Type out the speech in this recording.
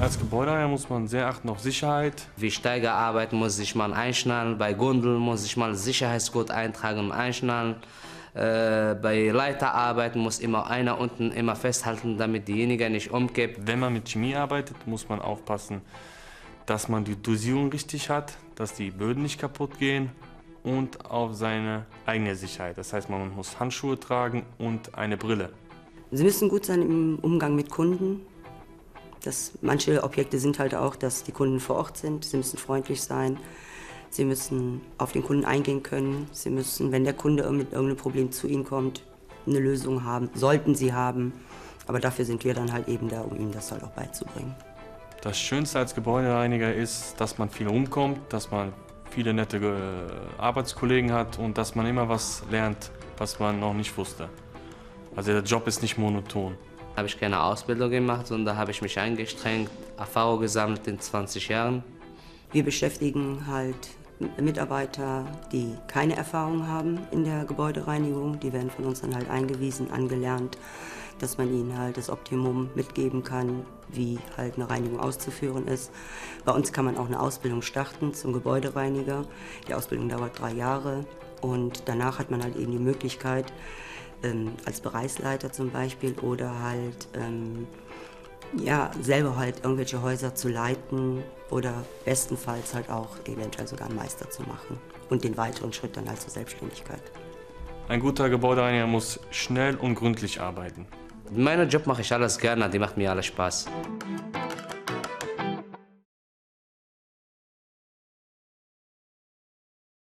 Als Gebäudereiniger muss man sehr achten auf Sicherheit. Wie Steigerarbeit muss ich mal einschnallen, bei Gondeln muss ich mal Sicherheitsgurt eintragen und einschnallen. Äh, bei Leiterarbeit muss immer einer unten immer festhalten, damit diejenige nicht umkippt. Wenn man mit Chemie arbeitet, muss man aufpassen, dass man die Dosierung richtig hat, dass die Böden nicht kaputt gehen und auf seine eigene Sicherheit. Das heißt, man muss Handschuhe tragen und eine Brille. Sie müssen gut sein im Umgang mit Kunden. Das, manche Objekte sind halt auch, dass die Kunden vor Ort sind. Sie müssen freundlich sein. Sie müssen auf den Kunden eingehen können. Sie müssen, wenn der Kunde mit irgendeinem Problem zu Ihnen kommt, eine Lösung haben. Sollten Sie haben. Aber dafür sind wir dann halt eben da, um Ihnen das halt auch beizubringen. Das Schönste als Gebäudereiniger ist, dass man viel rumkommt, dass man viele nette äh, Arbeitskollegen hat und dass man immer was lernt, was man noch nicht wusste. Also der Job ist nicht monoton. Habe ich keine Ausbildung gemacht und da habe ich mich eingestrengt, Erfahrung gesammelt in 20 Jahren. Wir beschäftigen halt Mitarbeiter, die keine Erfahrung haben in der Gebäudereinigung. Die werden von uns dann halt eingewiesen, angelernt, dass man ihnen halt das Optimum mitgeben kann, wie halt eine Reinigung auszuführen ist. Bei uns kann man auch eine Ausbildung starten zum Gebäudereiniger. Die Ausbildung dauert drei Jahre und danach hat man halt eben die Möglichkeit, ähm, als Bereichsleiter zum Beispiel oder halt ähm, ja, selber halt irgendwelche Häuser zu leiten oder bestenfalls halt auch eventuell sogar einen Meister zu machen und den weiteren Schritt dann halt zur Selbstständigkeit. Ein guter Gebäudereiniger muss schnell und gründlich arbeiten. Meinen Job mache ich alles gerne, die macht mir alles Spaß.